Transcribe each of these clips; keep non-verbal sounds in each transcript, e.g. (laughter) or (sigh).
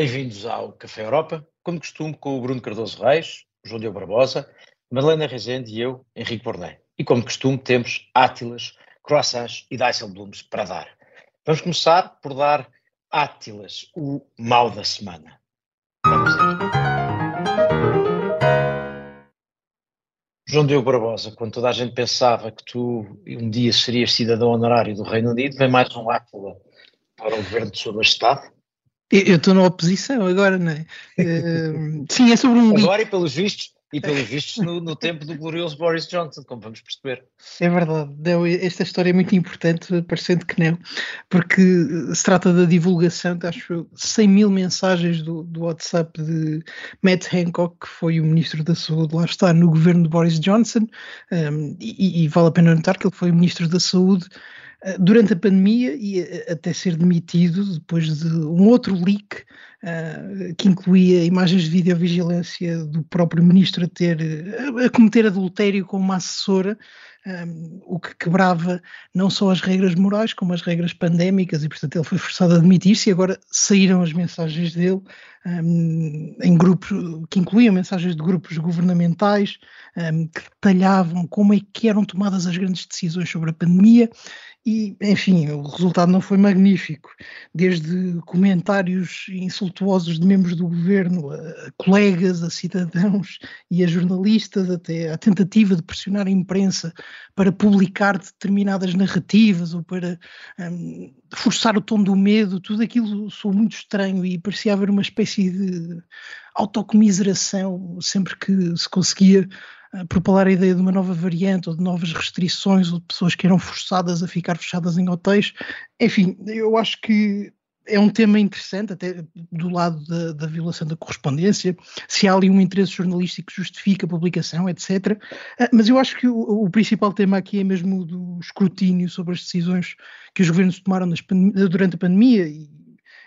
Bem-vindos ao Café Europa, como costume, com o Bruno Cardoso Reis, João Diogo Barbosa, Madalena Rezende e eu, Henrique Borném. E como costume, temos átilas, croissants e Dijsselbloems para dar. Vamos começar por dar átilas, o mal da semana. Vamos. João Diogo Barbosa, quando toda a gente pensava que tu um dia serias cidadão honorário do Reino Unido, vem mais um átila para o governo de sua majestade. Eu estou na oposição agora, não é? Uh, (laughs) sim, é sobre um. Agora e pelos vistos, e pelos vistos no, no, tempo do glorioso Boris Johnson, como vamos perceber. É verdade, não, esta história é muito importante, parecendo que não, porque se trata da divulgação de acho 100 mil mensagens do, do WhatsApp de Matt Hancock, que foi o Ministro da Saúde, lá está, no governo de Boris Johnson, um, e, e vale a pena notar que ele foi o Ministro da Saúde durante a pandemia e até ser demitido depois de um outro leak uh, que incluía imagens de videovigilância do próprio ministro a ter a cometer adultério com uma assessora, um, o que quebrava não só as regras morais como as regras pandémicas e portanto ele foi forçado a demitir-se e agora saíram as mensagens dele um, em grupos que incluíam mensagens de grupos governamentais um, que detalhavam como é que eram tomadas as grandes decisões sobre a pandemia e, enfim, o resultado não foi magnífico. Desde comentários insultuosos de membros do governo, a colegas, a cidadãos e a jornalistas, até a tentativa de pressionar a imprensa para publicar determinadas narrativas ou para um, forçar o tom do medo, tudo aquilo soou muito estranho e parecia haver uma espécie de autocomiseração sempre que se conseguia propalar a ideia de uma nova variante ou de novas restrições ou de pessoas que eram forçadas a ficar fechadas em hotéis. Enfim, eu acho que é um tema interessante, até do lado da, da, violação da correspondência, se há ali um interesse jornalístico que justifica a publicação, etc. Ah, mas eu acho que o, o principal tema aqui é mesmo do escrutínio sobre as decisões que os governos tomaram durante a pandemia e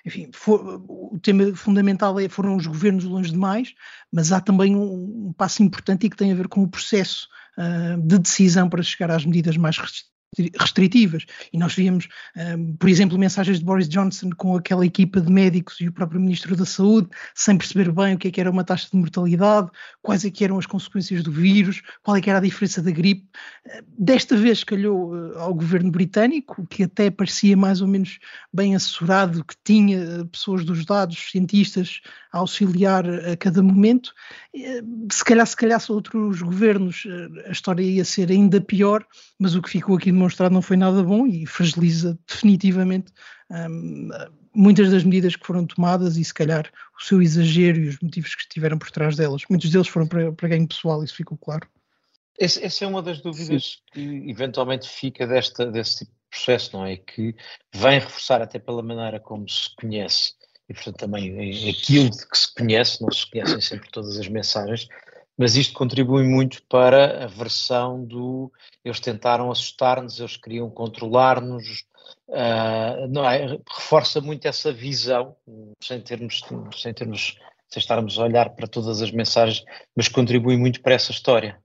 enfim, for, o tema fundamental é, foram os governos longe demais, mas há também um, um passo importante e que tem a ver com o processo uh, de decisão para chegar às medidas mais restritivas. E nós víamos, um, por exemplo, mensagens de Boris Johnson com aquela equipa de médicos e o próprio Ministro da Saúde, sem perceber bem o que, é que era uma taxa de mortalidade, quais é que eram as consequências do vírus, qual é que era a diferença da gripe. Desta vez calhou uh, ao governo britânico, que até parecia mais ou menos bem assessorado, que tinha uh, pessoas dos dados, cientistas, a auxiliar a cada momento. Se calhar, se calhar, se outros governos, a história ia ser ainda pior, mas o que ficou aqui demonstrado não foi nada bom e fragiliza definitivamente um, muitas das medidas que foram tomadas e se calhar o seu exagero e os motivos que estiveram por trás delas. Muitos deles foram para, para ganho pessoal, isso ficou claro. Essa, essa é uma das dúvidas Sim. que eventualmente fica desta, desse tipo de processo, não é? Que vem reforçar até pela maneira como se conhece e portanto também aquilo que se conhece, não se conhecem sempre todas as mensagens, mas isto contribui muito para a versão do eles tentaram assustar-nos, eles queriam controlar-nos, uh, é? reforça muito essa visão, sem termos, sem termos, sem estarmos a olhar para todas as mensagens, mas contribui muito para essa história.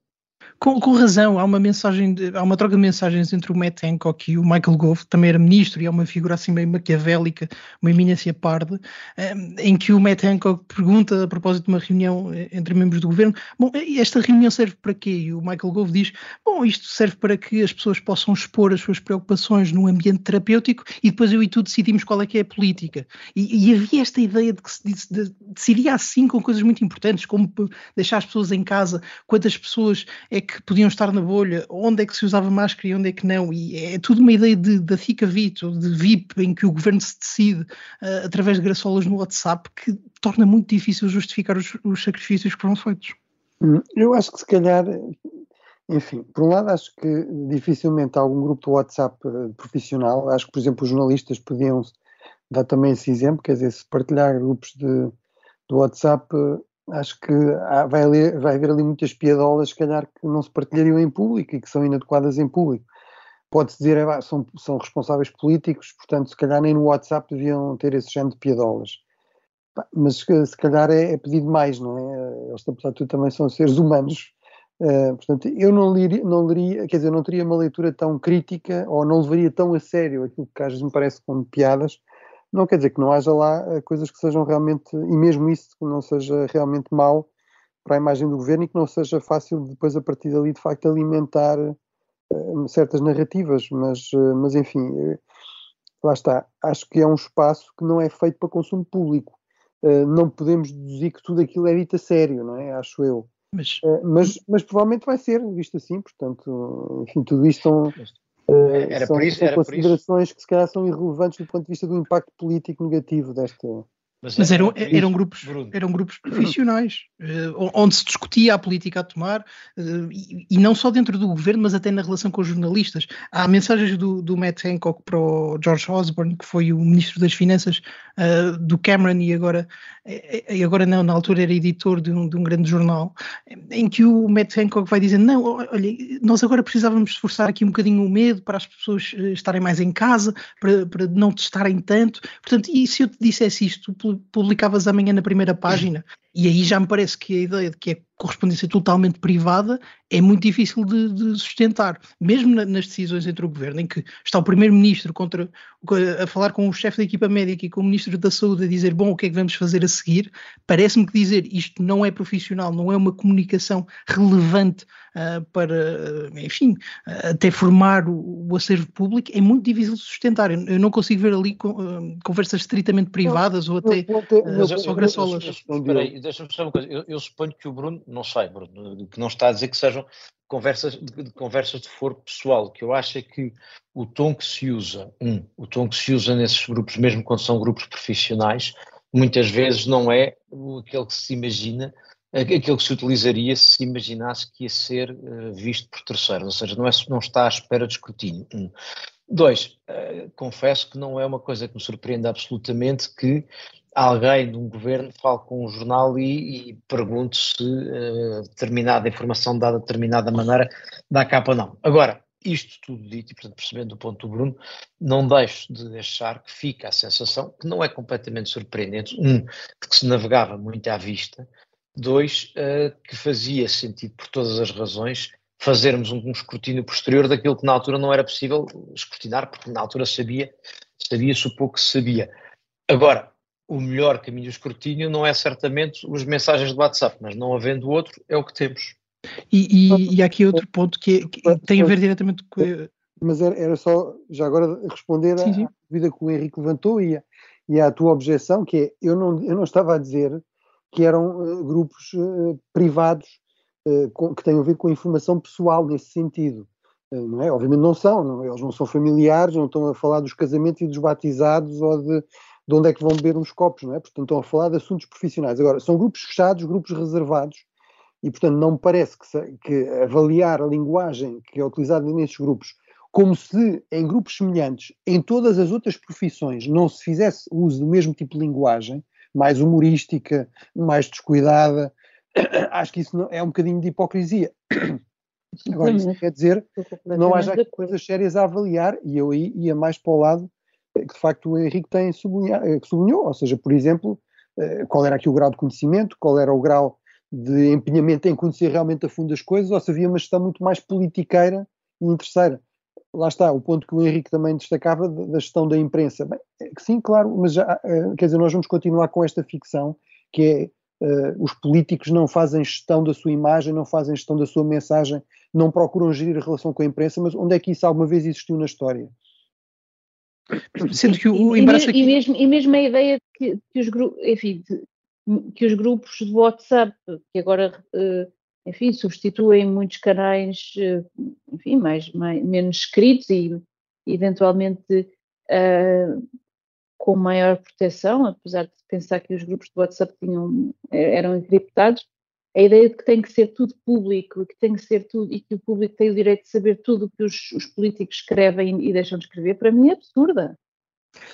Com, com, razão, há uma mensagem, de, há uma troca de mensagens entre o Matt Hancock e o Michael Gove, também era ministro e é uma figura assim meio maquiavélica, uma eminência parda, ehm, em que o Matt Hancock pergunta a propósito de uma reunião eh, entre membros do governo, bom, esta reunião serve para quê? E o Michael Gove diz, bom, isto serve para que as pessoas possam expor as suas preocupações num ambiente terapêutico e depois eu e tu decidimos qual é que é a política. E, e havia esta ideia de que se de, decidia assim com coisas muito importantes, como deixar as pessoas em casa, quantas pessoas é que podiam estar na bolha, onde é que se usava máscara e onde é que não, e é tudo uma ideia de, da FICA VIP, ou de VIP, em que o governo se decide uh, através de graçolas no WhatsApp, que torna muito difícil justificar os, os sacrifícios que foram feitos. Hum, eu acho que se calhar, enfim, por um lado acho que dificilmente algum grupo de WhatsApp uh, profissional, acho que por exemplo os jornalistas podiam dar também esse exemplo, quer dizer, se partilhar grupos de, de WhatsApp uh, acho que há, vai, haver, vai haver ali muitas piadolas, se calhar, que não se partilhariam em público e que são inadequadas em público. Pode-se dizer, é, são, são responsáveis políticos, portanto, se calhar nem no WhatsApp deviam ter esse género de piadolas. Mas se calhar é, é pedido mais, não é? Eles, apesar de tudo, também são seres humanos. Uh, portanto, eu não não leria, quer dizer, não teria uma leitura tão crítica ou não levaria tão a sério aquilo que às vezes me parece como piadas, não quer dizer que não haja lá eh, coisas que sejam realmente, e mesmo isso que não seja realmente mau para a imagem do governo e que não seja fácil depois a partir dali de facto alimentar uh, certas narrativas, mas, uh, mas enfim, uh, lá está, acho que é um espaço que não é feito para consumo público. não podemos deduzir que tudo aquilo é dito a sério, não é? Acho eu. Mas, mas, mas provavelmente vai ser visto assim, portanto, enfim, tudo isto são, era são, isso, são considerações que se calhar são irrelevantes do ponto de vista do impacto político negativo desta, mas, Mas eram, eram, grupos, eram grupos profissionais, uh, onde se discutia a política a tomar, uh, e, não só dentro do governo, mas até na relação com os jornalistas. Há mensagens do, do Matt Hancock para o George Osborne, que foi o ministro das Finanças uh, do Cameron, e agora, e agora não, na altura era editor de um, de um, grande jornal, em que o Matt Hancock vai dizer: Não, olha, nós agora precisávamos esforçar aqui um bocadinho o medo para as pessoas estarem mais em casa, para, para não testarem tanto. Portanto, e se eu te dissesse isto publicavas amanhã na primeira página. E aí já me parece que a ideia de que é correspondência totalmente privada é muito difícil de, de sustentar, mesmo na, nas decisões entre o governo, em que está o primeiro-ministro contra a falar com o chefe da equipa médica e com o ministro da saúde a dizer bom o que é que vamos fazer a seguir, parece-me que dizer isto não é profissional, não é uma comunicação relevante uh, para, enfim, uh, até formar o, o, acervo público é muito difícil de sustentar. Eu, eu não consigo ver ali com, uh, conversas estritamente privadas não, ou até só graçolas. Espera aí, deixa-me só uma coisa. Eu, eu suponho que o Bruno não sei, Bruno, que não está a dizer que sejam conversas de, conversas de foro pessoal. Que eu acho é que o tom que se usa, um, o tom que se usa nesses grupos, mesmo quando são grupos profissionais, muitas vezes não é aquele que se imagina, aquele que se utilizaria se se imaginasse que ia ser uh, visto por terceiros, ou seja, não, é, não está à espera de escrutínio. Um. Dois, uh, confesso que não é uma coisa que me surpreende absolutamente que alguém de um governo fale com um jornal e, e pergunte se uh, determinada informação dada de determinada maneira dá capa ou não. Agora, isto tudo dito, e portanto percebendo o ponto do Bruno, não deixo de achar que fica a sensação, que não é completamente surpreendente, um, de que se navegava muito à vista, dois, uh, que fazia sentido por todas as razões fazermos um, um escrutínio posterior daquilo que na altura não era possível escrutinar, porque na altura sabia, sabia-se o pouco que sabia. Agora, o melhor caminho de escrutínio não é certamente os mensagens de WhatsApp, mas não havendo outro, é o que temos. E, e, e há aqui outro ponto que, é, que tem a ver diretamente com. Mas era, era só, já agora, responder sim, sim. à dúvida que o Henrique levantou e, a, e à tua objeção, que é: eu não, eu não estava a dizer que eram uh, grupos uh, privados uh, com, que têm a ver com a informação pessoal nesse sentido. Não é? Obviamente não são, não, eles não são familiares, não estão a falar dos casamentos e dos batizados ou de, de onde é que vão beber uns copos, não é? Portanto, estão a falar de assuntos profissionais. Agora, são grupos fechados, grupos reservados, e portanto não me parece que, que avaliar a linguagem que é utilizada nesses grupos como se em grupos semelhantes, em todas as outras profissões, não se fizesse uso do mesmo tipo de linguagem, mais humorística, mais descuidada, (coughs) acho que isso não, é um bocadinho de hipocrisia. Agora, isso quer dizer que não haja coisas sérias a avaliar, e eu aí ia mais para o lado que de facto o Henrique tem eh, sublinhou, ou seja, por exemplo, eh, qual era aqui o grau de conhecimento, qual era o grau de empenhamento em conhecer realmente a fundo as coisas, ou se havia uma gestão muito mais politiqueira e interesseira. Lá está, o ponto que o Henrique também destacava da gestão da imprensa. Bem, é sim, claro, mas já, eh, quer dizer, nós vamos continuar com esta ficção que é Uh, os políticos não fazem gestão da sua imagem, não fazem gestão da sua mensagem, não procuram gerir a relação com a imprensa, mas onde é que isso alguma vez existiu na história? Sendo que o, embaraço aqui... e, mesmo, e mesmo a ideia de que, que os grupos, enfim, de, que os grupos de WhatsApp, que agora, uh, enfim, substituem muitos canais, uh, enfim, mais, mais, menos escritos e eventualmente uh, com maior proteção, apesar de pensar que os grupos de WhatsApp tinham, eram encriptados, a ideia de que tem que ser tudo público, que tem que ser tudo, e que o público tem o direito de saber tudo o que os, os políticos escrevem e deixam de escrever, para mim é absurda.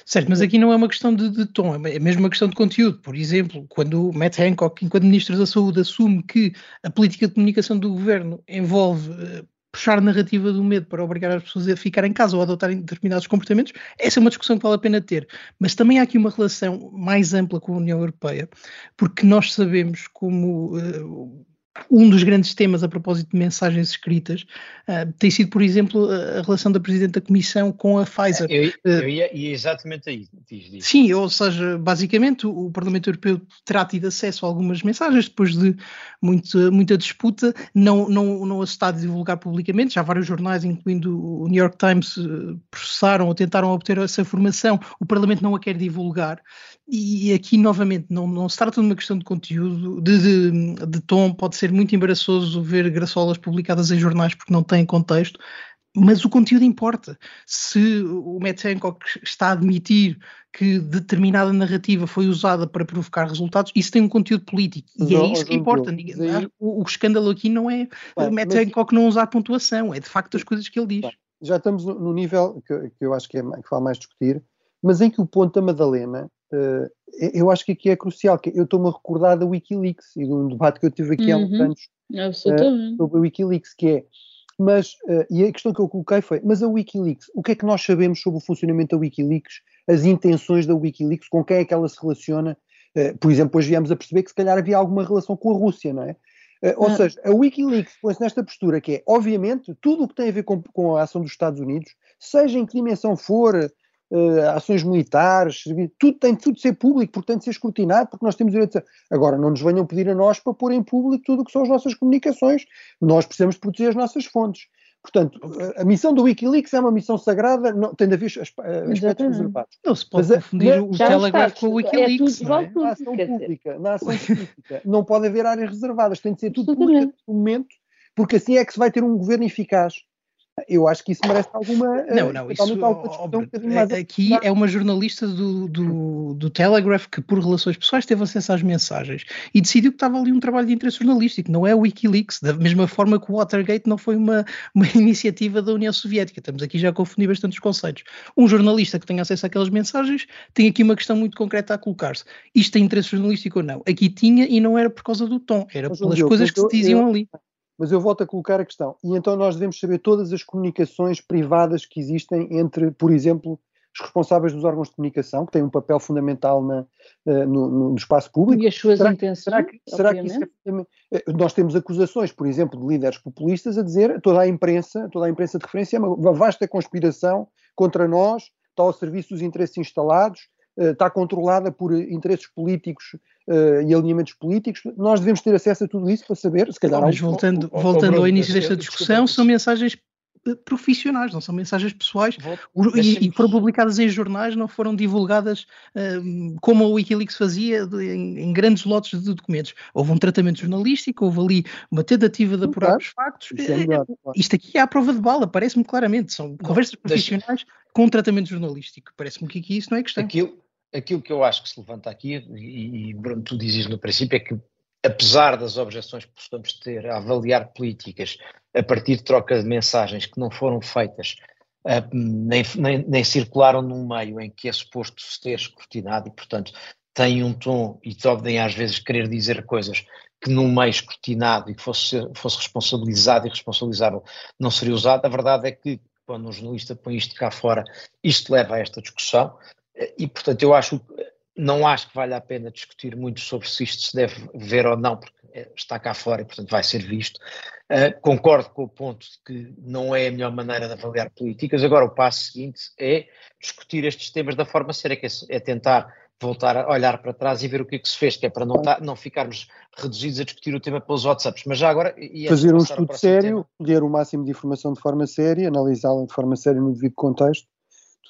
Certo, mas aqui não é uma questão de, de, tom, é mesmo uma questão de conteúdo. Por exemplo, quando Matt Hancock, enquanto Ministro da Saúde, assume que a política de comunicação do governo envolve uh, puxar a narrativa do medo para obrigar as pessoas a ficar em casa ou a adotarem determinados comportamentos, essa é uma discussão que vale a pena ter. Mas também há aqui uma relação mais ampla com a União Europeia, porque nós sabemos como uh, um dos grandes temas a propósito de mensagens escritas uh, tem sido, por exemplo, a relação da Presidente da Comissão com a Pfizer. Eu, eu ia, ia, exatamente aí. Diz, diz. Sim, ou seja, basicamente o, o, Parlamento Europeu terá tido acesso a algumas mensagens depois de muito, muita disputa, não, não, não as está a divulgar publicamente, já vários jornais, incluindo o New York Times, processaram ou tentaram obter essa informação, o Parlamento não a quer divulgar e aqui novamente não, não se trata de uma questão de conteúdo, de, de, de, tom, pode ser muito embaraçoso ver graçolas publicadas em jornais porque não têm contexto, mas o conteúdo importa. Se o Matt Hancock está a admitir que determinada narrativa foi usada para provocar resultados, isso tem um conteúdo político e é isso que importa. Aí... O, o, escândalo aqui não é o Matt mas... Hancock não usar pontuação, é de facto as coisas que ele diz. Já estamos no nível que, que eu acho que, é, que vale mais discutir, mas em que o ponto da Madalena eu acho que aqui é crucial, que eu estou-me a recordar da Wikileaks e de um debate que eu tive aqui uhum, há uns uhum. anos uh, sobre a Wikileaks, que é, mas, uh, e a questão que eu coloquei foi, mas a Wikileaks, o que é que nós sabemos sobre o funcionamento da Wikileaks, as intenções da Wikileaks, com quem é que ela se relaciona, por exemplo, hoje viemos a perceber que se calhar havia alguma relação com a Rússia, não é? ou ah. seja, a Wikileaks põe-se nesta postura que é, obviamente, tudo o que tem a ver com, com a ação dos Estados Unidos, seja em que dimensão for, uh, ações militares, tudo tem tudo de ser público, portanto ser escrutinado, porque nós temos direito a... Agora, não nos venham pedir a nós para pôr em público tudo o que são as nossas comunicações, nós precisamos proteger as nossas fontes. Portanto, a missão do Wikileaks é uma missão sagrada, não, tem de haver aspectos reservados. Não se pode Mas, confundir o Telegraph com o é Wikileaks. É não é? Na ação pública, na ação pública, não pode haver áreas reservadas, tem de ser tudo público no momento, porque assim é que se vai ter um governo eficaz. Eu acho que isso merece alguma. Não, não, isso, óbvio, um aqui é uma jornalista do, do, do, Telegraph que, por relações pessoais, teve acesso às mensagens e decidiu que estava ali um trabalho de interesse jornalístico, não é o Wikileaks, da mesma forma que o Watergate não foi uma, uma (laughs) iniciativa da União Soviética. Estamos aqui já a confundir bastante os conceitos. Um jornalista que tem acesso àquelas mensagens tem aqui uma questão muito concreta a colocar-se. Isto tem interesse jornalístico ou não? Aqui tinha e não era por causa do tom, era pelas coisas que se diziam eu, ali. Mas eu volto a colocar a questão. E então nós devemos saber todas as comunicações privadas que existem entre, por exemplo, os responsáveis dos órgãos de comunicação, que têm um papel fundamental na, uh, no, no, espaço público. E as suas será, intenções. Será que, será que isso é, eh, Nós temos acusações, por exemplo, de líderes populistas a dizer toda a imprensa, toda a imprensa de referência é uma vasta conspiração contra nós, está ao serviço dos interesses instalados, está controlada por interesses políticos uh, e alinhamentos políticos, nós devemos ter acesso a tudo isso para saber, se calhar... Mas voltando, ao, ao, voltando ao início desta discussão, são mensagens eh, profissionais, não são mensagens pessoais e, e, foram publicadas em jornais, não foram divulgadas um, como a Wikileaks fazia em, em, grandes lotes de documentos. Houve um tratamento jornalístico, houve ali uma tentativa de apurar claro. os factos. É melhor, claro. Isto aqui é a prova de bala, parece-me claramente. São conversas profissionais com um tratamento jornalístico. Parece-me que aqui isso não é questão. Aquilo, aquilo que eu acho que se levanta aqui, e, Bruno, tu dizes no princípio, é que apesar das objeções que possamos ter a avaliar políticas a partir de troca de mensagens que não foram feitas, uh, nem, nem, nem, circularam num meio em que é suposto se ter escrutinado e, portanto, têm um tom e podem às vezes querer dizer coisas que num meio escrutinado e que fosse, fosse responsabilizado e responsabilizável não seria usado. A verdade é que quando um jornalista põe isto cá fora, isto leva a esta discussão. E, portanto, eu acho, não acho que vale a pena discutir muito sobre se isto se deve ver ou não, porque é, está cá fora e, portanto, vai ser visto. Uh, concordo com o ponto de que não é a melhor maneira de avaliar políticas. Agora, o passo seguinte é discutir estes temas da forma séria, que é, é tentar voltar a olhar para trás e ver o que é que se fez, que é para não, tá, não ficarmos reduzidos a discutir o tema pelos WhatsApps. Mas já agora. Fazer um estudo sério, colher o máximo de informação de forma séria, analisá-la de forma séria no devido contexto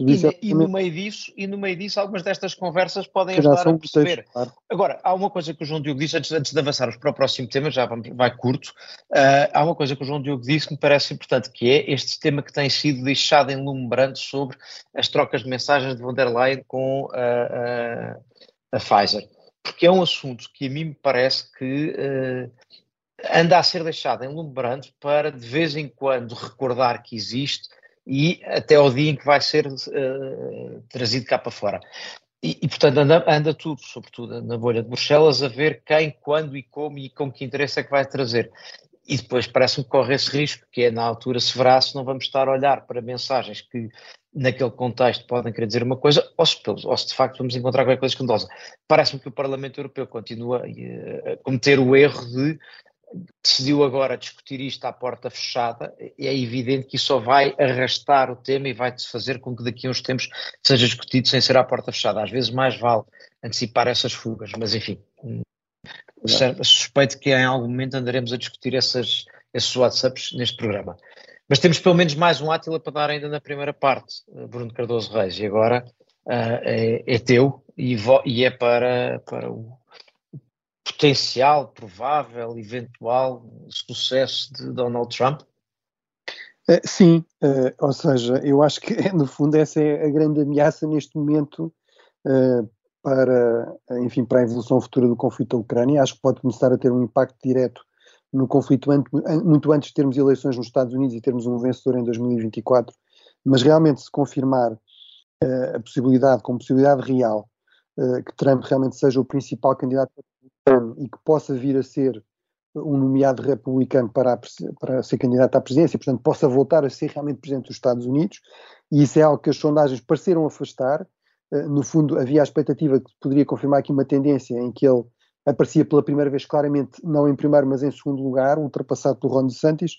e, é e, no meio disso, e no meio disso, algumas destas conversas podem ajudar a perceber. Claro. Agora, há uma coisa que o João Diogo disse, antes, antes de avançarmos para o próximo tema, já vamos, vai curto, uh, há uma coisa que o João Diogo disse que me parece importante, que é este tema que tem sido deixado em lume brando sobre as trocas de mensagens de von der Leyen com a, a, a Pfizer. Porque é um assunto que a mim me parece que uh, anda a ser deixado em lume brando para de vez em quando recordar que existe e até ao dia em que vai ser uh, trazido cá para fora. E, e portanto, anda, anda, tudo, sobretudo na bolha de Bruxelas, a ver quem, quando e como e com que interesse é que vai trazer. E depois parece-me que corre esse risco, que é na altura se verá se não vamos estar a olhar para mensagens que naquele contexto podem querer dizer uma coisa, ou se, ou se de facto vamos encontrar qualquer coisa escandalosa. Parece-me que o Parlamento Europeu continua a cometer o erro de decidiu agora discutir isto à porta fechada, é evidente que isso só vai arrastar o tema e vai fazer com que daqui a uns tempos seja discutido sem ser à porta fechada. Às vezes mais vale antecipar essas fugas, mas enfim, suspeito que em algum momento andaremos a discutir essas, esses WhatsApps neste programa. Mas temos pelo menos mais um Átila para dar ainda na primeira parte, eh, Bruno Cardoso Reis, e agora uh, é, é, teu e, e, é para, para o potencial, provável, eventual sucesso de Donald Trump? Uh, sim, uh, ou seja, eu acho que (laughs) no fundo essa é a grande ameaça neste momento para, enfim, para a evolução futura do conflito da Ucrânia. Acho que pode começar a ter um impacto direto no conflito muito antes de termos eleições nos Estados Unidos e termos um vencedor em 2024, mas realmente se confirmar a possibilidade, com possibilidade real, que Trump realmente seja o principal candidato e que possa vir a ser um nomeado republicano para, a, para ser candidato à presidência, portanto possa voltar a ser realmente presidente dos Estados Unidos, e isso é algo que as sondagens pareceram afastar, uh, no fundo havia a expectativa que poderia confirmar aqui uma tendência em que ele aparecia pela primeira vez claramente, não em primeiro, mas em segundo lugar, ultrapassado pelo Ron DeSantis.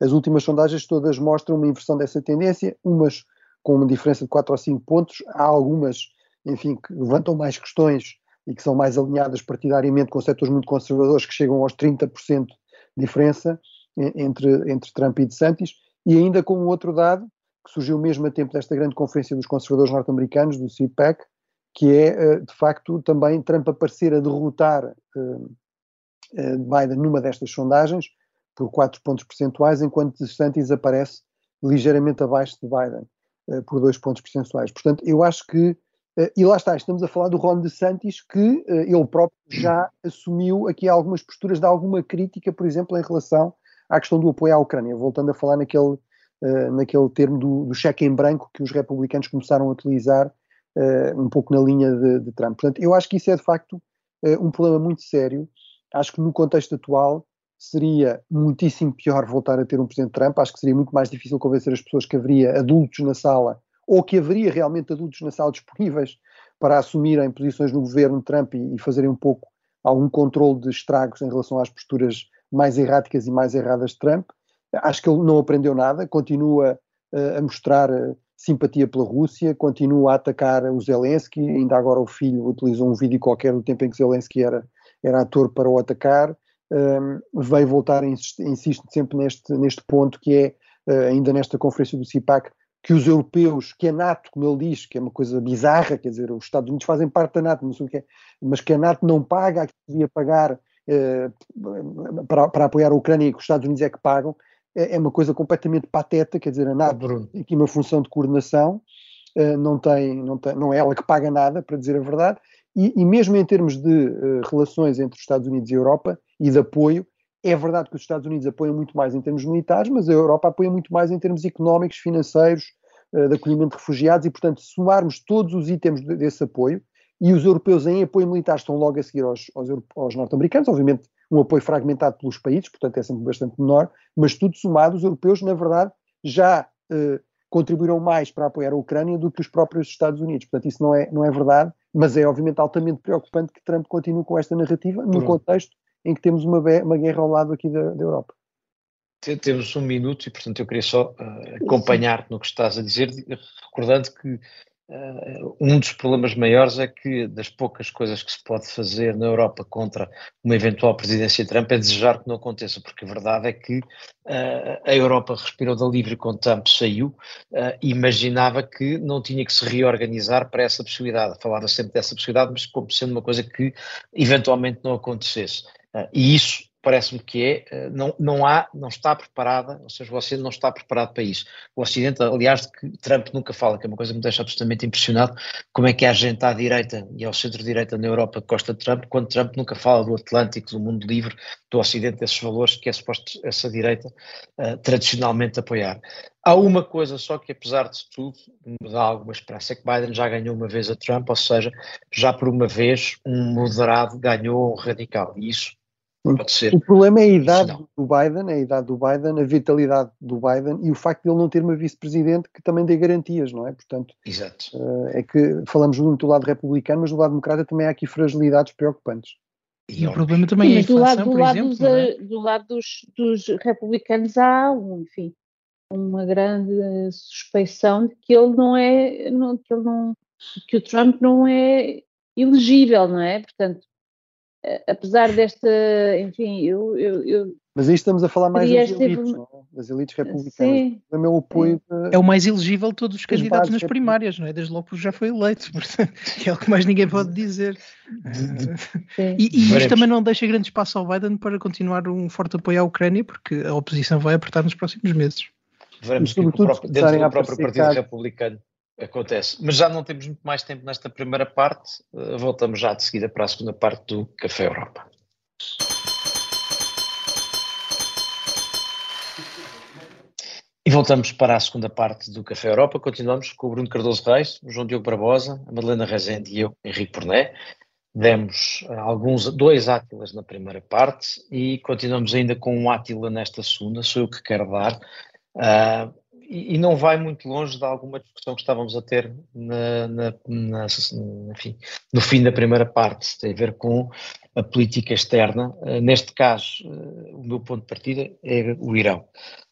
As últimas sondagens todas mostram uma inversão dessa tendência, umas com uma diferença de 4 ou 5 pontos, há algumas, enfim, que levantam mais questões e que são mais alinhadas partidariamente com setores muito conservadores, que chegam aos 30% de diferença entre, entre Trump e DeSantis, e ainda com um outro dado, que surgiu mesmo a tempo desta grande conferência dos conservadores norte-americanos, do CPAC, que é, eh, de facto, também Trump aparecer a derrotar uh, Biden numa destas sondagens por 4 pontos percentuais, enquanto DeSantis aparece ligeiramente abaixo de Biden por 2 pontos percentuais. Portanto, eu acho que, e lá está, estamos a falar do Ron DeSantis, que ele próprio já assumiu aqui algumas posturas de alguma crítica, por exemplo, em relação à questão do apoio à Ucrânia, voltando a falar naquele, naquele termo do, do cheque em branco que os republicanos começaram a utilizar um pouco na linha de, de, Trump. Portanto, eu acho que isso é de facto um problema muito sério. Acho que no contexto atual seria muitíssimo pior voltar a ter um presidente Trump. Acho que seria muito mais difícil convencer as pessoas que haveria adultos na sala ou que haveria realmente adultos na sala disponíveis para assumirem posições no governo Trump e, e fazerem um pouco algum controle de estragos em relação às posturas mais erráticas e mais erradas de Trump. Acho que ele não aprendeu nada, continua uh, a mostrar uh, simpatia pela Rússia, continua a atacar o Zelensky, ainda agora o filho utilizou um vídeo qualquer do tempo em que Zelensky era, era ator para o atacar, um, veio voltar, insiste, insiste sempre neste, neste ponto que é, uh, ainda nesta conferência do CIPAC, que os europeus, que a NATO, como ele diz, que é uma coisa bizarra, quer dizer, os Estados Unidos fazem parte da NATO, não sei o que é, mas que a NATO não paga, que devia pagar uh, para, para apoiar a Ucrânia e que os Estados Unidos é que pagam, é, é uma coisa completamente pateta, quer dizer, a NATO tem aqui uma função de coordenação, uh, não, tem, não, tem, não é ela que paga nada, para dizer a verdade, e, e mesmo em termos de uh, relações entre os Estados Unidos e a Europa e de apoio, é verdade que os Estados Unidos apoiam muito mais em termos militares, mas a Europa apoia muito mais em termos económicos, financeiros, uh, de acolhimento de refugiados, e portanto, somarmos todos os itens desse apoio, e os europeus em apoio militar estão logo a seguir aos, aos, aos norte-americanos, obviamente um apoio fragmentado pelos países, portanto é sempre bastante menor, mas tudo somado, os europeus, na verdade, já eh, contribuíram mais para apoiar a Ucrânia do que os próprios Estados Unidos. Portanto, isso não é, não é verdade, mas é obviamente altamente preocupante que Trump continue com esta narrativa no contexto em que temos uma, uma guerra ao lado aqui da, da Europa. Temos um minuto e, portanto, eu queria só uh, acompanhar-te no que estás a dizer, recordando que Uh, um dos problemas maiores é que, das poucas coisas que se pode fazer na Europa contra uma eventual presidência de Trump, é desejar que não aconteça, porque a verdade é que uh, a Europa respirou da livre quando Trump saiu imaginava que não tinha que se reorganizar para essa possibilidade. Falava sempre dessa possibilidade, mas como sendo uma coisa que eventualmente não acontecesse. E isso parece-me que é, eh, não, não há, não está preparada, ou seja, o Ocidente não está preparado para isso. O Ocidente, aliás, de que Trump nunca fala, que é uma coisa que me deixa absolutamente impressionado, como é que há gente à direita e ao centro-direita na Europa que gosta de Trump, quando Trump nunca fala do Atlântico, do mundo livre, do Ocidente, desses valores que é suposto essa direita uh, tradicionalmente apoiar. Há uma coisa só que, apesar de tudo, me dá alguma esperança, é que Biden já ganhou uma vez a Trump, ou seja, já por uma vez um moderado ganhou um radical, e isso Pode ser. O problema é a idade do Biden, é a idade do Biden, a vitalidade do Biden e o facto de ele não ter uma vice-presidente que também dê garantias, não é? Portanto, Exato. Uh, é que falamos muito do lado republicano, mas do lado democrata também há aqui fragilidades preocupantes. E, o problema também Sim, é a inflação, do lado, do lado, exemplo, dos, é? do lado dos, dos, republicanos há, enfim, uma grande suspeição de que ele não é, não, que ele não, que o Trump não é elegível, não é? Portanto, apesar desta, enfim, eu, eu, eu mas aí estamos a falar mais das elites, não é? das elites republicanas. Sim. O meu apoio é o mais elegível de todos os candidatos nas primárias, não é? Desde logo já foi eleito, (laughs) portanto, é o que mais ninguém pode dizer. e, e isto também não deixa grande espaço ao Biden para continuar um forte apoio à Ucrânia, porque a oposição vai apertar nos próximos meses. Veremos que próprio, dentro do próprio Partido Republicano acontece. Mas já não temos muito mais tempo nesta primeira parte, eh, voltamos já de seguida para a segunda parte do Café Europa. E voltamos para a segunda parte do Café Europa. Continuamos com o Bruno Cardoso Reis, o João Diogo Barbosa, a Madalena Rezende e eu, Henrique Porné. Demos eh, alguns, dois Átilas na primeira parte e continuamos ainda com um Átila nesta segunda, sou eu que quero dar. Uh, e, não vai muito longe de alguma discussão que estávamos a ter na, na, na, enfim, no fim da primeira parte, tem a ver com a política externa. Uh, neste caso, uh, o meu ponto de partida é o Irão.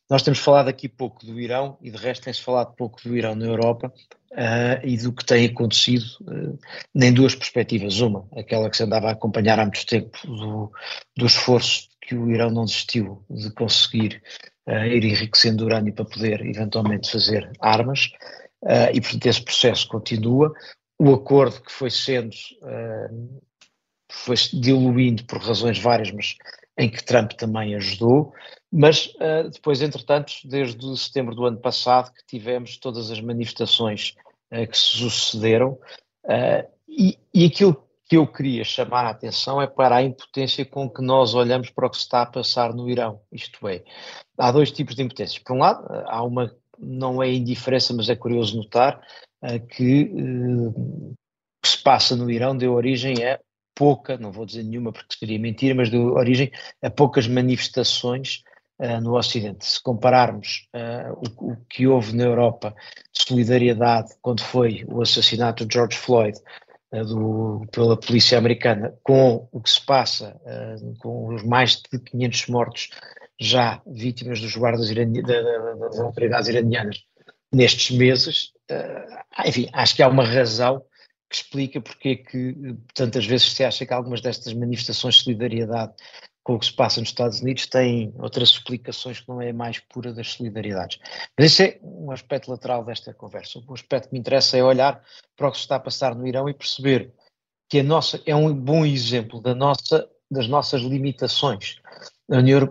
Nós temos falado aqui pouco do Irão e de resto tem-se falado pouco do Irão na Europa uh, e do que tem acontecido uh, em duas perspectivas. Uma, aquela que se andava a acompanhar há muito tempo do, do esforço que o Irão não desistiu de conseguir uh, ir enriquecendo urânio para poder eventualmente fazer armas e portanto esse processo continua. O acordo que foi sendo foi diluindo por razões várias, mas em que Trump também ajudou, mas uh, depois, entretanto, desde setembro do ano passado, que tivemos todas as manifestações uh, que se sucederam, uh, e, e aquilo que eu queria chamar a atenção é para a impotência com que nós olhamos para o que se está a passar no Irão. Isto é, há dois tipos de impotências. Por um lado, há uma, não é indiferença, mas é curioso notar que o que se passa no Irão deu origem a pouca, não vou dizer nenhuma porque seria mentira, mas deu origem a poucas manifestações uh, no Ocidente. Se compararmos o, o, que houve na Europa de solidariedade quando foi o assassinato de George Floyd do, pela polícia americana com o que se passa, com os mais de 500 mortos já vítimas dos guardas das autoridades iranianas nestes meses, enfim, acho que há uma razão que explica porque é que tantas vezes se acha que algumas destas manifestações de solidariedade com o que se passa nos Estados Unidos têm outras explicações que não é mais pura das solidariedades. Mas esse é um aspecto lateral desta conversa. O aspecto que me interessa é olhar para o que se está a passar no Irão e perceber que a nossa é um bom exemplo da nossa, das nossas limitações.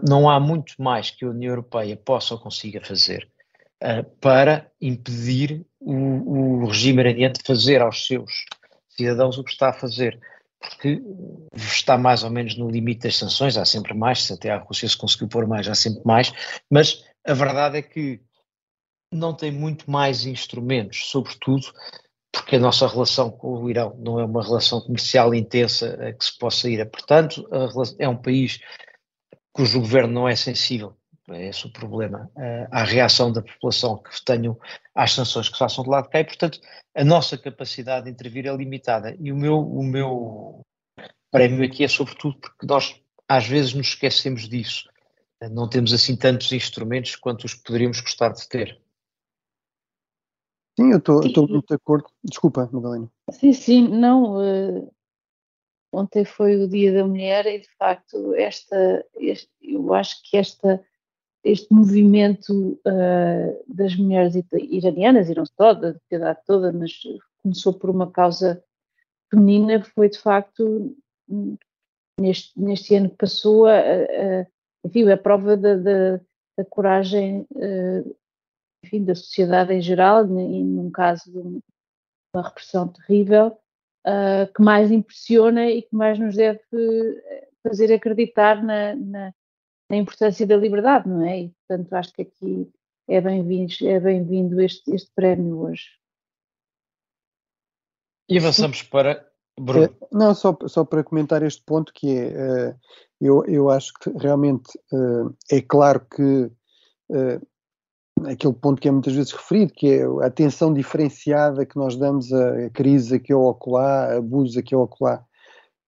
não há muito mais que a União Europeia possa ou consiga fazer uh, para impedir o, o regime iraniano de fazer aos seus cidadãos o que está a fazer, porque está mais ou menos no limite das sanções, há sempre mais, se até a Rússia se conseguiu pôr mais, há sempre mais, mas a verdade é que não tem muito mais instrumentos, sobretudo porque a nossa relação com o Irão não é uma relação comercial intensa a que se possa ir. Portanto, é um país cujo governo não é sensível é esse o problema, uh, à reação da população que tenham às sanções que se façam de lado de cá e, portanto, a nossa capacidade de intervir é limitada. E o meu, o meu prémio aqui é sobretudo porque nós às vezes nos esquecemos disso. Uh, não temos assim tantos instrumentos quanto os que poderíamos gostar de ter. Sim, eu estou muito de acordo. Desculpa, Madalena. Sim, sim, não. Uh, ontem foi o Dia da Mulher e, de facto, esta, este, eu acho que esta este movimento uh, das mulheres iranianas, e não só, da sociedade toda, mas começou por uma causa feminina, foi de facto, neste, neste ano que passou, a, a, enfim, a prova da, da, da coragem uh, enfim, da sociedade em geral, e num caso de uma repressão terrível, uh, que mais impressiona e que mais nos deve fazer acreditar na, na na importância da liberdade, não é? E, portanto, acho que aqui é bem-vindo é bem este, este prémio hoje. E avançamos para Bruno. É, não, só, só para comentar este ponto que é, uh, eu, eu acho que realmente uh, é claro que uh, aquele ponto que é muitas vezes referido, que é a atenção diferenciada que nós damos a, crise aqui ou acolá, a abusos aqui ou acolá,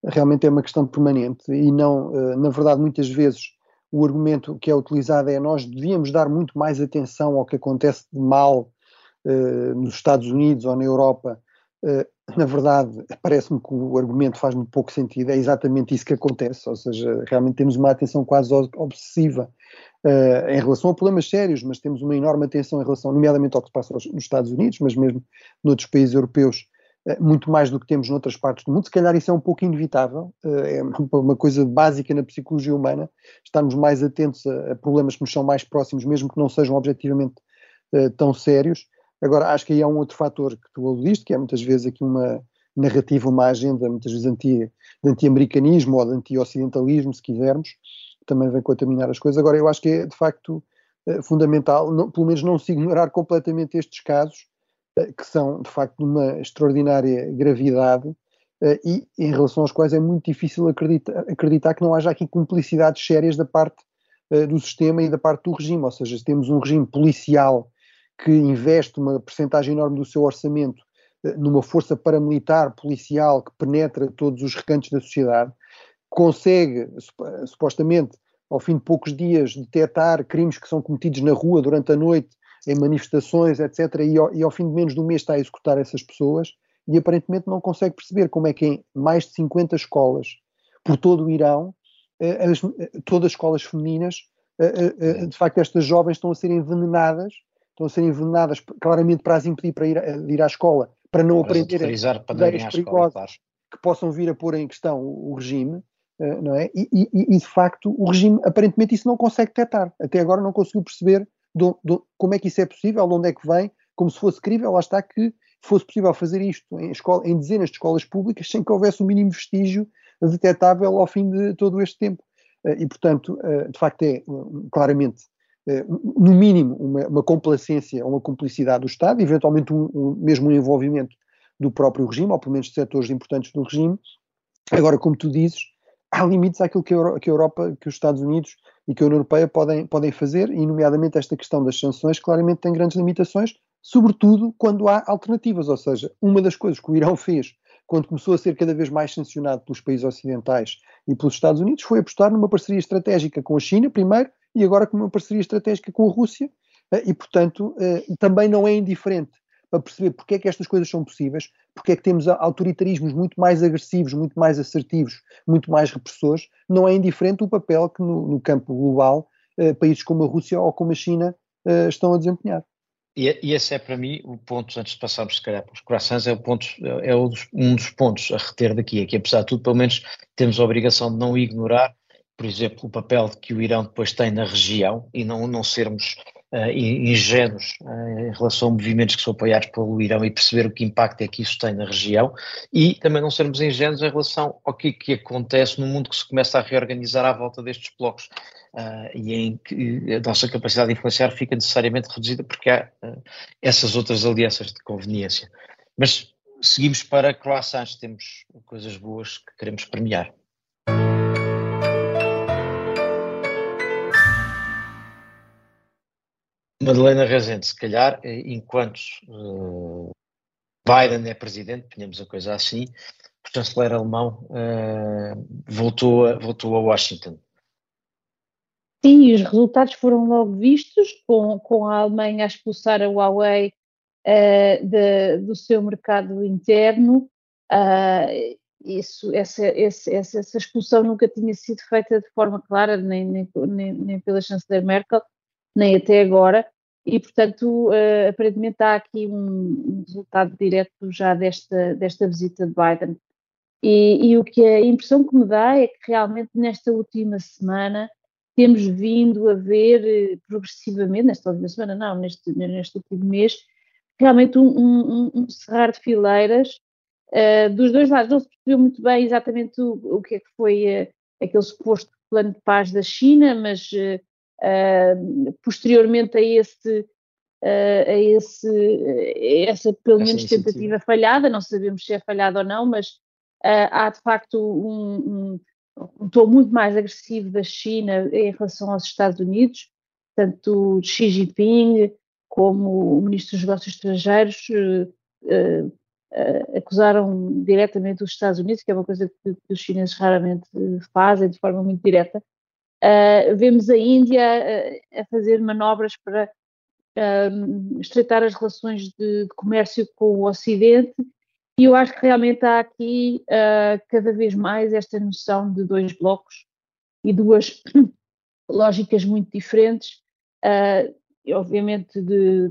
realmente é uma questão permanente e não, na verdade, muitas vezes o argumento que é utilizado é nós devíamos dar muito mais atenção ao que acontece de mal uh, nos Estados Unidos ou na Europa. Uh, na verdade, parece-me que o argumento faz muito pouco sentido, é exatamente isso que acontece, ou seja, realmente temos uma atenção quase obsessiva uh, em relação a problemas sérios, mas temos uma enorme atenção em relação, nomeadamente ao que se passa nos Estados Unidos, mas mesmo noutros países europeus, muito mais do que temos noutras partes do mundo. Se calhar isso é um pouco inevitável, eh, é uma coisa básica na psicologia humana, estarmos mais atentos a, problemas que nos são mais próximos, mesmo que não sejam objetivamente eh, tão sérios. Agora, acho que aí há um outro fator que tu aludiste, que é muitas vezes aqui uma narrativa, uma agenda, muitas vezes anti, de anti-americanismo ou de anti-ocidentalismo, se quisermos, também vem contaminar as coisas. Agora, eu acho que é de facto fundamental, não, pelo menos não se ignorar completamente estes casos, eh, que são de facto de uma extraordinária gravidade eh, e em relação aos quais é muito difícil acreditar, acreditar que não haja aqui cumplicidades sérias da parte eh, do sistema e da parte do regime, ou seja, se temos um regime policial que investe uma percentagem enorme do seu orçamento numa força paramilitar policial que penetra todos os recantos da sociedade, consegue supostamente ao fim de poucos dias detectar crimes que são cometidos na rua durante a noite em manifestações, etc., e ao, e ao fim de menos de um mês está a executar essas pessoas e aparentemente não consegue perceber como é que em mais de 50 escolas por todo o Irão, eh, as, eh, todas as escolas femininas, eh, de facto estas jovens estão a ser envenenadas, estão a ser envenenadas claramente para as impedir para ir, de ir à escola, para não para aprenderem ideias perigosas claro. que possam vir a pôr em questão o, o regime, não é? E, e, e, de facto o regime aparentemente isso não consegue detectar, até agora não conseguiu perceber do, do, como é que isso é possível, de onde é que vem, como se fosse crível, lá está que fosse possível fazer isto em, escola, em dezenas de escolas públicas sem que houvesse o mínimo vestígio detectável ao fim de todo este tempo. Eh, e, portanto, eh, de facto é claramente, eh, no mínimo, uma, uma complacência ou uma cumplicidade do Estado, eventualmente um, um, mesmo um envolvimento do próprio regime, ou pelo menos de setores importantes do regime. Agora, como tu dizes, há limites àquilo que a, Europa, que os Estados Unidos e que a União Europeia podem, podem fazer, e nomeadamente esta questão das sanções claramente tem grandes limitações, sobretudo quando há alternativas, ou seja, uma das coisas que o Irão fez quando começou a ser cada vez mais sancionado pelos países ocidentais e pelos Estados Unidos foi apostar numa parceria estratégica com a China primeiro e agora com uma parceria estratégica com a Rússia eh, e portanto eh, também não é indiferente para perceber porque é que estas coisas são possíveis, porque é que temos autoritarismos muito mais agressivos, muito mais assertivos, muito mais repressores, não é indiferente o papel que no, no campo global eh, países como a Rússia ou como a China eh, estão a desempenhar. E, esse é para mim o ponto, antes de passarmos se calhar para os corações, é, o ponto, é um dos, um dos pontos a reter daqui, é que apesar de tudo, pelo menos temos a obrigação de não ignorar, por exemplo, o papel que o Irão depois tem na região e não, não sermos uh, ingênuos uh, em relação a movimentos que são apoiados pelo Irão e perceber o que impacto é que isso tem na região e também não sermos ingênuos em relação ao que, que acontece no mundo que se começa a reorganizar à volta destes blocos uh, e em que a nossa capacidade de influenciar fica necessariamente reduzida porque há essas outras alianças de conveniência. Mas seguimos para croissants, temos coisas boas que queremos premiar. Madalena Rezende, se calhar, eh, enquanto uh, Biden é presidente, ponhamos a coisa assim, o chanceler alemão uh, voltou, a, voltou a Washington. Sim, os resultados foram logo vistos, com, com a Alemanha a expulsar a Huawei uh, de, do seu mercado interno. isso, essa, essa, essa, expulsão nunca tinha sido feita de forma clara, nem, nem, nem pela chanceler Merkel, nem até agora, e portanto uh, aparentemente há aqui um, um, resultado direto já desta, desta visita de Biden. E, e, o que a impressão que me dá é que realmente nesta última semana temos vindo a ver eh, progressivamente, nesta última semana não, neste, neste último mês, realmente um, um, um cerrar de fileiras uh, dos dois lados. Não se percebeu muito bem exatamente o, o que é que foi uh, aquele suposto plano de paz da China, mas uh, Uh, posteriormente a esse, uh, a esse a essa pelo menos tentativa falhada, não sabemos se é falhada ou não, mas uh, há de facto um, um, um tom muito mais agressivo da China em relação aos Estados Unidos, tanto Xi Jinping como o Ministro dos Negócios Estrangeiros uh, acusaram diretamente os Estados Unidos, que é uma coisa que, que os chineses raramente fazem de forma muito direta. Uh, vemos a Índia a fazer manobras para estreitar as relações de, de, comércio com o Ocidente. E eu acho que realmente há aqui cada vez mais esta noção de dois blocos e duas (coughs) lógicas muito diferentes, uh, obviamente de,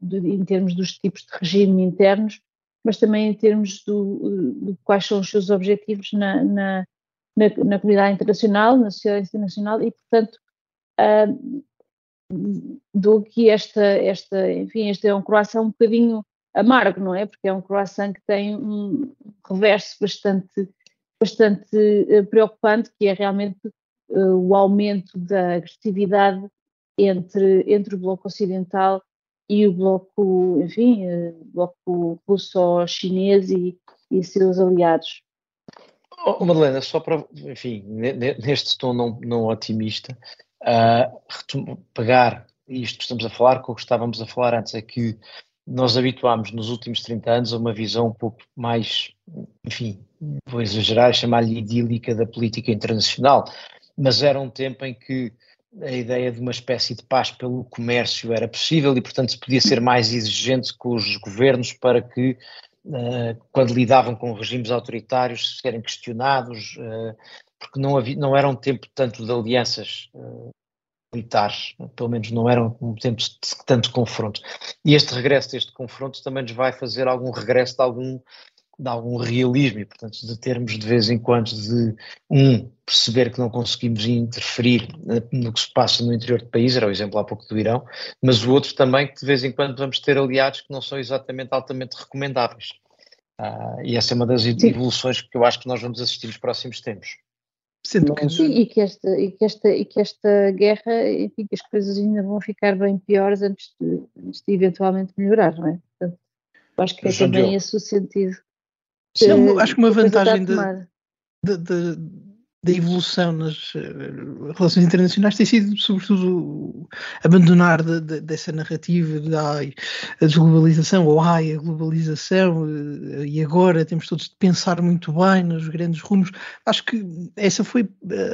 de, em termos dos tipos de regime internos, mas também em termos do, de quais são os seus objetivos na, na, na, na comunidade internacional, na sociedade internacional e, portanto, uh, dou aqui esta, esta, enfim, este é um croissant um bocadinho amargo, não é? Porque é um croissant que tem um reverso bastante, bastante uh, preocupante, que é realmente uh, o aumento da agressividade entre, entre o Bloco Ocidental e o Bloco, enfim, uh, Bloco russo-chinês e, e seus aliados. Oh, Madalena, só para, enfim, neste tom não, não otimista, uh, pegar isto que estamos a falar com o que estávamos a falar antes, é que nós habituámos nos últimos 30 anos a uma visão um pouco mais, enfim, vou exagerar, chamar-lhe idílica da política internacional, mas era um tempo em que a ideia de uma espécie de paz pelo comércio era possível e, portanto, se podia ser mais exigente com os governos para que, quando lidavam com regimes autoritários, serem questionados, uh, porque não, havia, não era um tempo tanto de alianças uh, militares, pelo menos não era um tempo de tanto confronto. E este regresso deste confronto também nos vai fazer algum regresso de algum de algum realismo e, portanto, de termos de vez em quando de, um, perceber que não conseguimos interferir no que se passa no interior do país, era o exemplo há pouco do Irão, mas o outro também que de vez em quando vamos ter aliados que não são exatamente altamente recomendáveis. Uh, e essa é uma das evoluções que eu acho que nós vamos assistir nos próximos tempos. Sendo que... Sim, e que, esta, e, que esta, e que esta guerra, enfim, que as coisas ainda vão ficar bem piores antes de, antes de eventualmente melhorar, não é? Portanto, acho que é também esse o sentido. Sim, acho que uma vantagem de, da evolução nas uh, relações internacionais tem sido, sobretudo, abandonar de, de, dessa narrativa de ai, a desglobalização ou ai, a globalização, uh, e agora temos todos de pensar muito bem nos grandes rumos. Acho que essa foi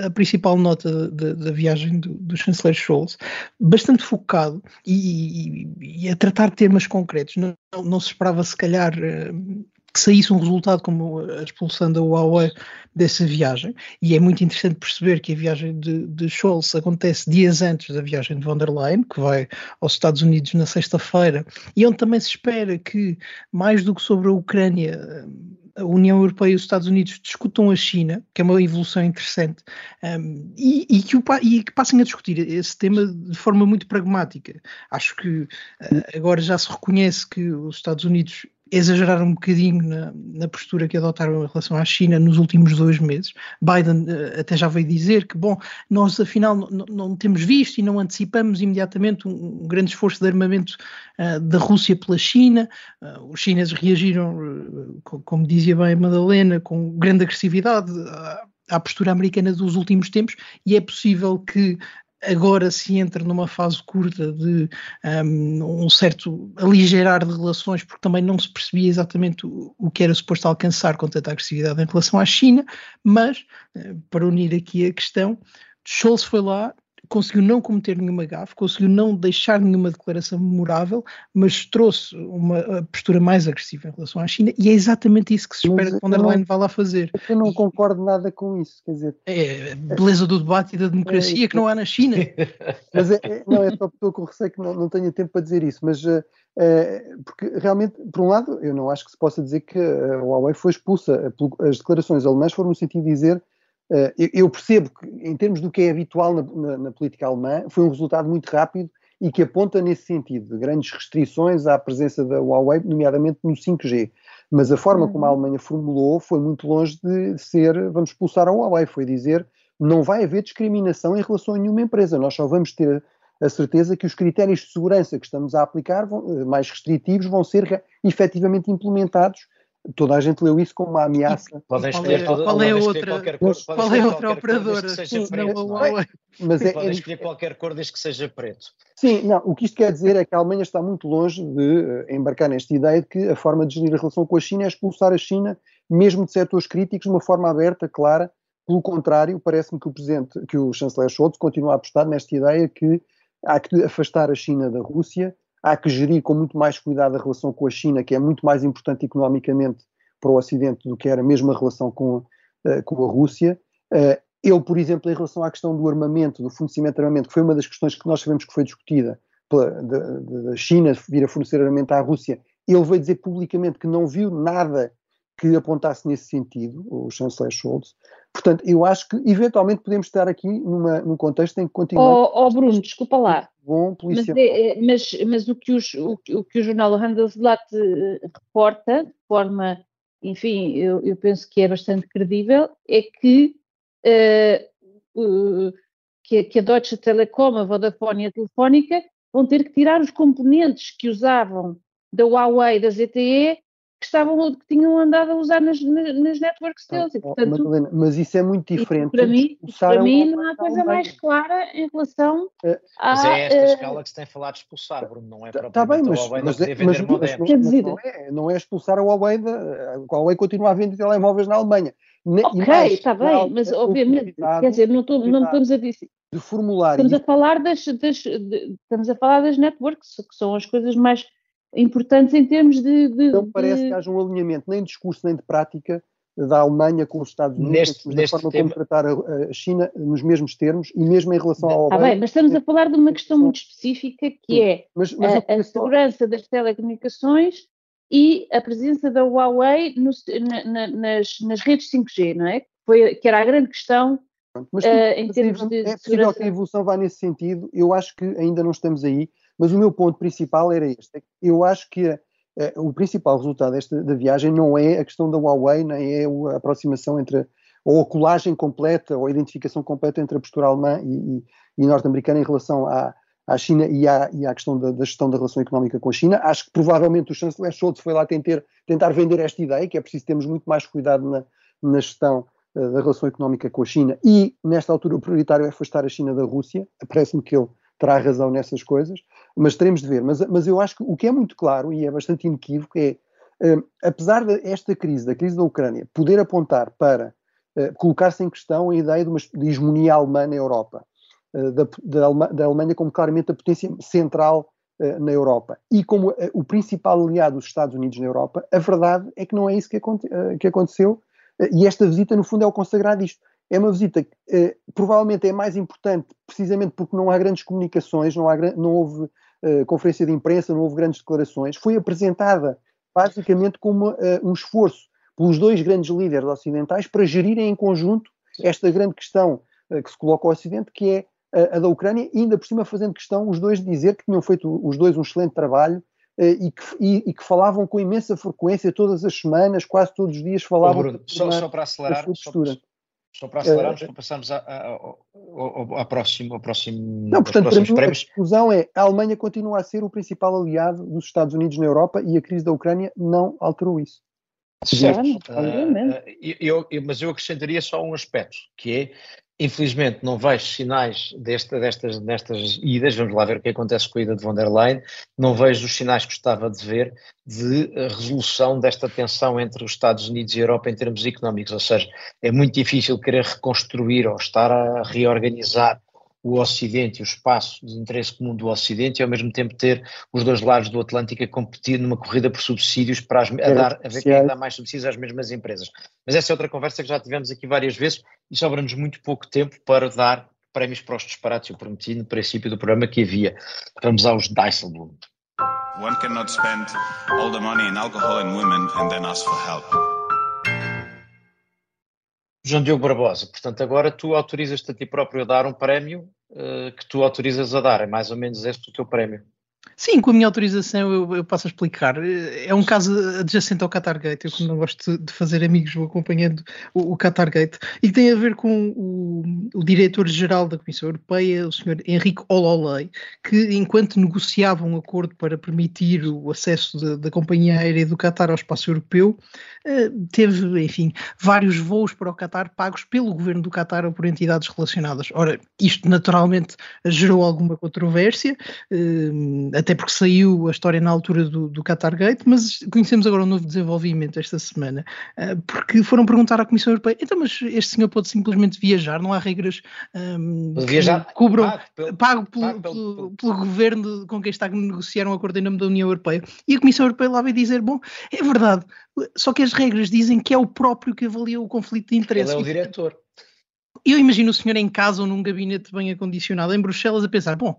a principal nota da viagem do, do chanceler Scholz, bastante focado e, e, e, a tratar temas concretos. Não, não se esperava, se calhar. Que saísse um resultado como a expulsão da Huawei dessa viagem, e é muito interessante perceber que a viagem de, de Scholz acontece dias antes da viagem de von der Leyen, que vai aos Estados Unidos na sexta-feira, e onde também se espera que, mais do que sobre a Ucrânia, a União Europeia e os Estados Unidos discutam a China, que é uma evolução interessante, um, e, e, que o, e, que passem a discutir esse tema de forma muito pragmática. Acho que uh, agora já se reconhece que os Estados Unidos exageraram um bocadinho na, na, postura que adotaram em relação à China nos últimos dois meses. Biden uh, até já veio dizer que, bom, nós afinal não temos visto e não antecipamos imediatamente um, um grande esforço de armamento uh, da Rússia pela China. Uh, os chineses reagiram, como dizia bem a Madalena, com grande agressividade à postura americana dos últimos tempos e é possível que agora se entra numa fase curta de um, um, certo aligerar de relações, porque também não se percebia exatamente o, o, que era suposto alcançar com tanta agressividade em relação à China, mas, eh, para unir aqui a questão, Scholz foi lá, conseguiu não cometer nenhuma gafe, conseguiu não deixar nenhuma declaração memorável, mas trouxe uma postura mais agressiva em relação à China e é exatamente isso que se espera que von der Leyen vá lá fazer. Eu não concordo nada com isso, quer dizer... É a beleza do debate e da democracia é, que não há na China. (laughs) Mas é, é, não, é só estou com receio que não, não tenha tempo para dizer isso, mas... Uh, porque realmente, por um lado, eu não acho que se possa dizer que a Huawei foi expulsa. As declarações alemãs foram no sentido de dizer eu percebo que, em termos do que é habitual na, na, na, política alemã, foi um resultado muito rápido e que aponta nesse sentido, de grandes restrições à presença da Huawei, nomeadamente no 5G. Mas a forma uhum. como a Alemanha formulou foi muito longe de ser vamos expulsar a Huawei, foi dizer não vai haver discriminação em relação a nenhuma empresa, nós só vamos ter a certeza que os critérios de segurança que estamos a aplicar, vão, eh, mais restritivos, vão ser efetivamente implementados toda a gente leu isso como uma ameaça. Podem escolher qual é, toda, qual é podem outra, qualquer cor, qual é outra qualquer cor desde operadora? que seja Sim, preto, não, não é? Huawei. Mas é, Podem é- escolher qualquer cor desde que seja preto. sim, não, o que isto quer dizer é que a Alemanha está muito longe de eh, embarcar nesta ideia de que a forma de gerir a relação com a China é expulsar a China, mesmo de setores críticos, de uma forma aberta, clara. Pelo contrário, parece-me que o presidente, que o chanceler Scholz continua a apostar nesta ideia que há que afastar a China da Rússia, há que gerir com muito mais cuidado a relação com a China, que é muito mais importante economicamente para o Ocidente do que era mesmo a relação com, eh, com a Rússia. Eh, ele, por exemplo, em relação à questão do armamento, do fornecimento de armamento, que foi uma das questões que nós sabemos que foi discutida pela, China vir a fornecer armamento à Rússia, ele veio dizer publicamente que não viu nada que apontasse nesse sentido, o chanceler Scholz. Portanto, eu acho que eventualmente podemos estar aqui numa, num contexto em que continuamos Ó ó, Bruno, desculpa lá. bom Mas, policial. é- é- mas, mas o, que os- o, o que o jornal Handelsblatt eh, reporta, de forma, enfim, eu, eu penso que é bastante credível, é que, o- que, a- que a Deutsche Telekom, a Vodafone e a Telefónica vão ter que tirar os componentes que usavam da Huawei e da ZTE que, estavam, que tinham andado a usar nas, nas, networks deles. E, Oh, portanto, Madalena, mas isso é muito diferente. para mim, para mim não há coisa mais clara em relação Eh, a. Mas é esta eh, escala que se tem falado de expulsar, Bruno, não é Está propriamente bem, mas, a Huawei mas, não é- mas, vender mas mas dizer- não é, não é expulsar a Huawei, da, a Huawei continua a vender telemóveis na Alemanha. E Ok, mais, está na bem, mas obviamente, quer dizer, não, estou- não estamos a dizer, de formular estamos a falar das, das de- estamos a falar das networks, que são as coisas mais importantes em termos de, de- não parece de- que haja um alinhamento nem de discurso nem de prática da Alemanha com os Estados Unidos, Neste- neste forma tema- como tratar a, China nos mesmos termos e mesmo em relação ao Huawei. bem, mas estamos a falar de uma questão muito específica que é Mas, mas a, a segurança das telecomunicações e a presença da Huawei no- na- na- nas, nas redes 5G, não é? Foi, que era a grande questão Mas tudo- em termos é de- de possível segurança. que a evolução vá nesse sentido. Eu acho que ainda não estamos aí, mas o meu ponto principal era este. é Eu acho que a- a- o principal resultado desta da viagem não é a questão da Huawei, nem é a aproximação entre ou a colagem completa ou a identificação completa entre a postura alemã e, e- e norte-americana em relação à, à China e à, e à questão da, da gestão da relação económica com a China. Acho que provavelmente o chanceler Scholz foi lá tentar, tentar vender esta ideia, que é preciso termos muito mais cuidado na, na gestão eh, da relação económica com a China e, nesta altura, o prioritário é afastar a China da Rússia. Parece-me que ele terá razão nessas coisas, mas teremos de ver. Mas, mas eu acho que o que é muito claro e é bastante inequívoco é, eh, apesar desta crise, da crise da Ucrânia, poder apontar para eh, colocar-se em questão a ideia de uma de hegemonia alemã na Europa, eh, da, da, Alema- da Alemanha como claramente a potência central eh, na Europa e como o principal aliado dos Estados Unidos na Europa, a verdade é que não é isso que, aconte- que aconteceu e esta visita, no fundo, é o consagrar disto. É uma visita que eh, provavelmente é mais importante precisamente porque não há grandes comunicações, não, há, não houve eh, conferência de imprensa, não houve grandes declarações. Foi apresentada basicamente como eh, um esforço pelos dois grandes líderes ocidentais para gerirem em conjunto esta grande questão eh, que se coloca ao Ocidente, que é a, da Ucrânia, e ainda por cima fazendo questão os dois de dizer que tinham feito os dois um excelente trabalho eh, e, que, e- e que falavam com imensa frequência, todas as semanas, quase todos os dias falavam Bruno, sobre só, só para a acelerar, sua só, postura. Só para acelerarmos, Eh, para passarmos a, a, ao- ao- ao próximo, ao próximo, Não, aos portanto, para próximos mim, a conclusão é a Alemanha continua a ser o principal aliado dos Estados Unidos na Europa e a crise da Ucrânia não alterou isso. Certo. Ah, eu- eu- mas eu acrescentaria só um aspecto, que é, infelizmente, não vejo sinais desta, destas, destas idas, vamos lá ver o que acontece com a ida de von der Leyen, não vejo os sinais que gostava de ver de ah, resolução desta tensão entre os Estados Unidos e a Europa em termos económicos, ou seja, é muito difícil querer reconstruir ou estar a reorganizar o Ocidente e o espaço de interesse comum do Ocidente e ao mesmo tempo ter os dois lados do Atlântico a competir numa corrida por subsídios para as, a, dar, a ver quem dá mais subsídios às mesmas empresas. Mas essa é outra conversa que já tivemos aqui várias vezes e sobra-nos muito pouco tempo para dar prémios para os disparates. Eu prometi no princípio do programa que havia. Vamos aos Dijsselbloem. One cannot spend all the money in alcohol and women and then ask for help. João Diogo Barbosa, portanto, agora tu autorizas-te a ti próprio a dar um prémio eh, que tu autorizas a dar. É mais ou menos este o teu prémio. Sim, com a minha autorização eu, eu, passo a explicar. É um caso adjacente ao Qatargate. Eu, como não gosto de fazer amigos, vou acompanhando o, o Qatargate. E tem a ver com o, o diretor-geral da Comissão Europeia, o Sr. Henrique Ololei, que, enquanto negociava um acordo para permitir o acesso da companhia aérea do Qatar ao espaço europeu, eh, teve, enfim, vários voos para o Qatar pagos pelo governo do Qatar ou por entidades relacionadas. Ora, isto naturalmente gerou alguma controvérsia, eh, até porque saiu a história na altura do, do Qatar Gate, mas conhecemos agora um novo desenvolvimento esta semana, eh, porque foram perguntar à Comissão Europeia, então, mas este senhor pode simplesmente viajar, não há regras um, viajar, que cobram, pago, pelo, pago, pelo, pago pelo, pelo, pelo, governo com quem está a negociar um acordo em nome da União Europeia. E a Comissão Europeia lá vai dizer, bom, é verdade, só que as regras dizem que é o próprio que avalia o conflito de interesse. Ele é o diretor. Eu imagino o senhor em casa ou num gabinete bem acondicionado em Bruxelas a pensar, bom,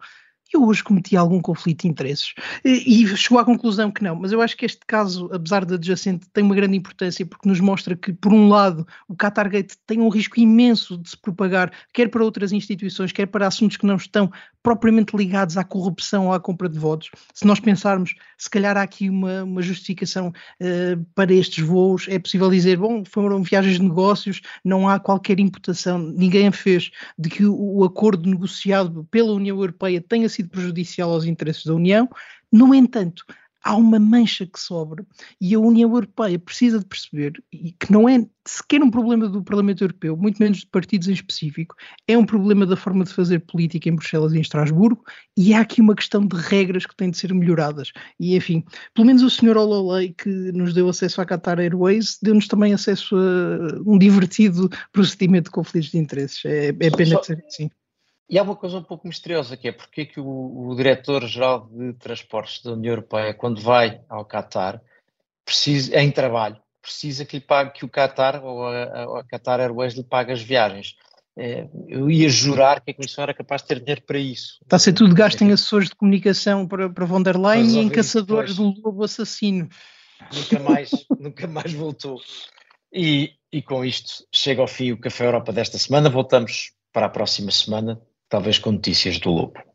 eu hoje cometi algum conflito de interesses. E, e chegou à conclusão que não, mas eu acho que este caso, apesar de adjacente, tem uma grande importância porque nos mostra que, por um lado, o Qatargate tem um risco imenso de se propagar, quer para outras instituições, quer para assuntos que não estão propriamente ligados à corrupção ou à compra de votos. Se nós pensarmos, se calhar há aqui uma, uma justificação uh, para estes voos, é possível dizer, bom, foram viagens de negócios, não há qualquer imputação, ninguém a fez de que o, o acordo negociado pela União Europeia tenha sido prejudicial aos interesses da União. No entanto, há uma mancha que sobra e a União Europeia precisa de perceber que não é sequer um problema do Parlamento Europeu, muito menos de partidos em específico, é um problema da forma de fazer política em Bruxelas e em Estrasburgo e há aqui uma questão de regras que têm de ser melhoradas. E enfim, pelo menos o Sr. Ololei, que nos deu acesso à Qatar Airways, deu-nos também acesso a um divertido procedimento de conflitos de interesses. É, é pena só, ser assim. E há uma coisa um pouco misteriosa que é porque é que o, o diretor-geral de transportes da União Europeia, quando vai ao Qatar, precisa, em trabalho, precisa que lhe pague que o Qatar ou a, a Qatar Airways lhe pague as viagens. É, eu ia jurar que a Comissão era capaz de ter dinheiro para isso. Está a ser tudo gasto em assessores de comunicação para, para von der Leyen e em caçadores do lobo assassino. Nunca mais, (laughs) nunca mais voltou. E, e com isto chega ao fim o Café Europa desta semana. Voltamos para a próxima semana talvez com notícias do Lobo.